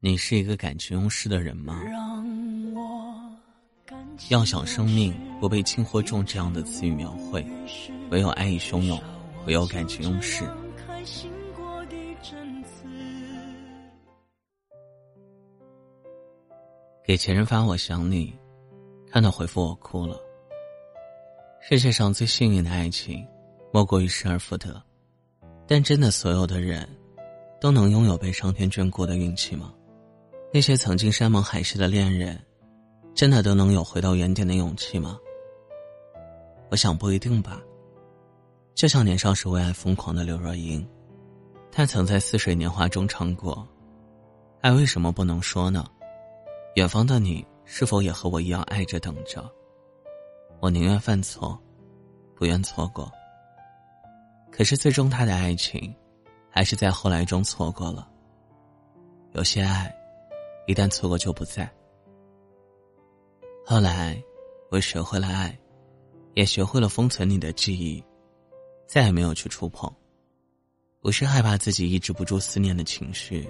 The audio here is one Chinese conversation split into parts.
你是一个感情用事的人吗？要想生命不被轻或重这样的词语描绘，唯有爱意汹涌，唯有感情用事。给前任发我想你，看到回复我哭了。世界上最幸运的爱情，莫过于失而复得。但真的所有的人，都能拥有被上天眷顾的运气吗？那些曾经山盟海誓的恋人，真的都能有回到原点的勇气吗？我想不一定吧。就像年少时为爱疯狂的刘若英，她曾在《似水年华》中唱过：“爱为什么不能说呢？远方的你是否也和我一样爱着等着？我宁愿犯错，不愿错过。可是最终，他的爱情，还是在后来中错过了。有些爱。”一旦错过就不在。后来，我学会了爱，也学会了封存你的记忆，再也没有去触碰。不是害怕自己抑制不住思念的情绪，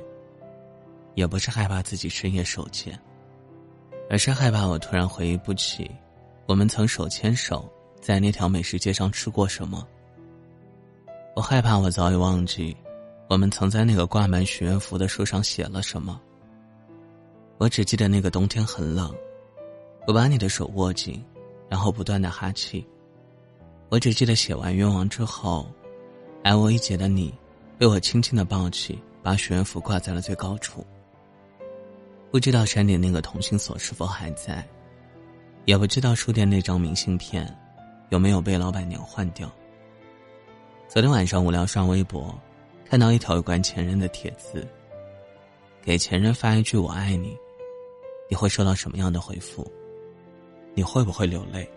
也不是害怕自己深夜手贱，而是害怕我突然回忆不起，我们曾手牵手在那条美食街上吃过什么。我害怕我早已忘记，我们曾在那个挂满许愿符的书上写了什么。我只记得那个冬天很冷，我把你的手握紧，然后不断的哈气。我只记得写完愿望之后，挨我一截的你，被我轻轻的抱起，把许愿符挂在了最高处。不知道山顶那个同心锁是否还在，也不知道书店那张明信片，有没有被老板娘换掉。昨天晚上无聊刷微博，看到一条有关前任的帖子，给前任发一句我爱你。你会收到什么样的回复？你会不会流泪？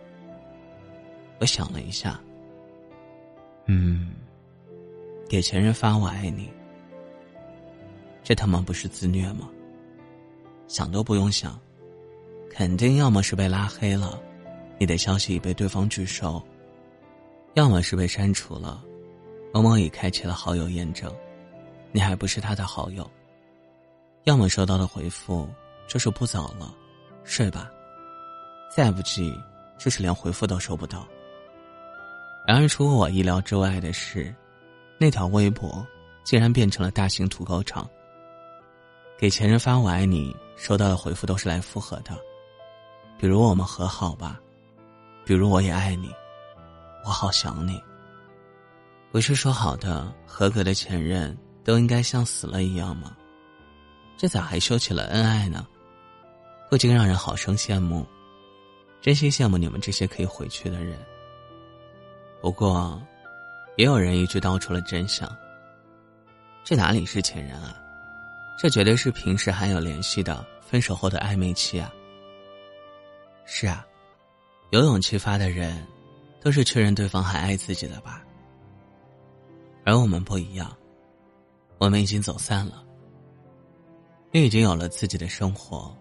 我想了一下，嗯，给前任发“我爱你”，这他妈不是自虐吗？想都不用想，肯定要么是被拉黑了，你的消息已被对方拒收；要么是被删除了，某某已开启了好友验证，你还不是他的好友；要么收到的回复。就是不早了，睡吧。再不济，就是连回复都收不到。然而，出乎我意料之外的是，那条微博竟然变成了大型土狗场。给前任发“我爱你”，收到的回复都是来复合的，比如“我们和好吧”，比如“我也爱你”，“我好想你”。不是说好的合格的前任都应该像死了一样吗？这咋还秀起了恩爱呢？不禁让人好生羡慕，真心羡慕你们这些可以回去的人。不过，也有人一句道出了真相：这哪里是前任啊？这绝对是平时还有联系的分手后的暧昧期啊！是啊，有勇气发的人，都是确认对方还爱自己的吧？而我们不一样，我们已经走散了，你已经有了自己的生活。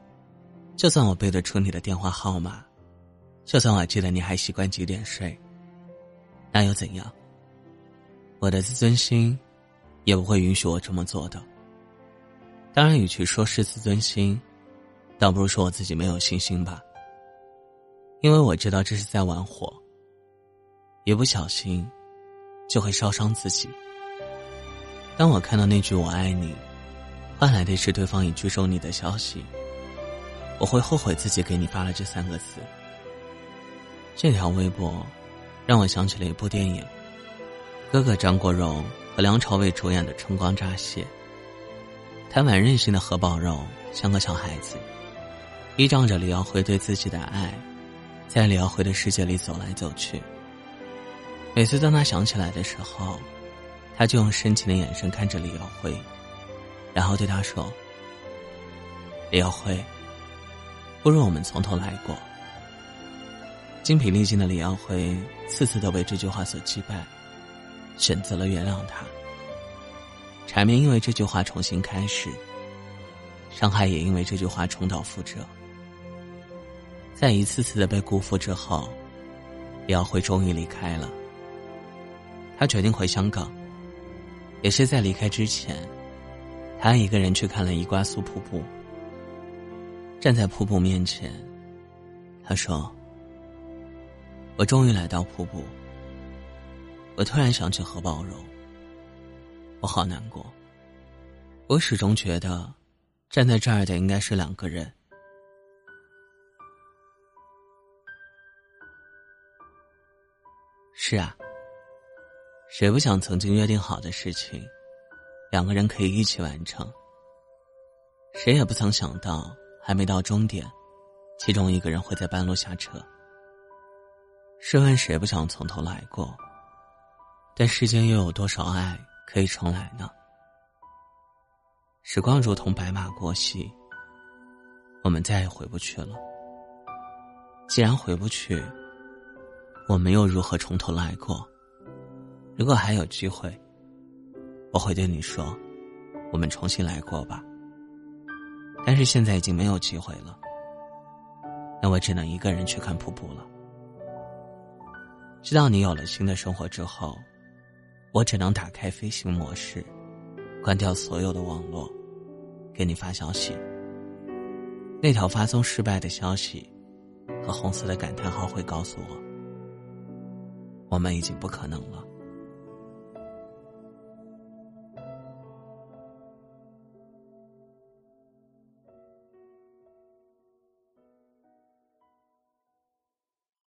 就算我背得出你的电话号码，就算我记得你还习惯几点睡，那又怎样？我的自尊心也不会允许我这么做的。当然，与其说是自尊心，倒不如说我自己没有信心吧。因为我知道这是在玩火，一不小心就会烧伤自己。当我看到那句“我爱你”，换来的是对方已拒收你的消息。我会后悔自己给你发了这三个字。这条微博，让我想起了一部电影，哥哥张国荣和梁朝伟主演的《春光乍泄》。贪玩任性的何宝荣像个小孩子，依仗着李耀辉对自己的爱，在李耀辉的世界里走来走去。每次当他想起来的时候，他就用深情的眼神看着李耀辉，然后对他说：“李耀辉。”不如我们从头来过。精疲力尽的李耀辉次次都被这句话所击败，选择了原谅他。缠绵因为这句话重新开始，伤害也因为这句话重蹈覆辙。在一次次的被辜负之后，李耀辉终于离开了。他决定回香港，也是在离开之前，他一个人去看了伊瓜苏瀑布。站在瀑布面前，他说：“我终于来到瀑布。”我突然想起何宝荣，我好难过。我始终觉得，站在这儿的应该是两个人。是啊，谁不想曾经约定好的事情，两个人可以一起完成？谁也不曾想到。还没到终点，其中一个人会在半路下车。试问谁不想从头来过？但世间又有多少爱可以重来呢？时光如同白马过隙，我们再也回不去了。既然回不去，我们又如何从头来过？如果还有机会，我会对你说：“我们重新来过吧。”但是现在已经没有机会了，那我只能一个人去看瀑布了。知道你有了新的生活之后，我只能打开飞行模式，关掉所有的网络，给你发消息。那条发送失败的消息和红色的感叹号会告诉我，我们已经不可能了。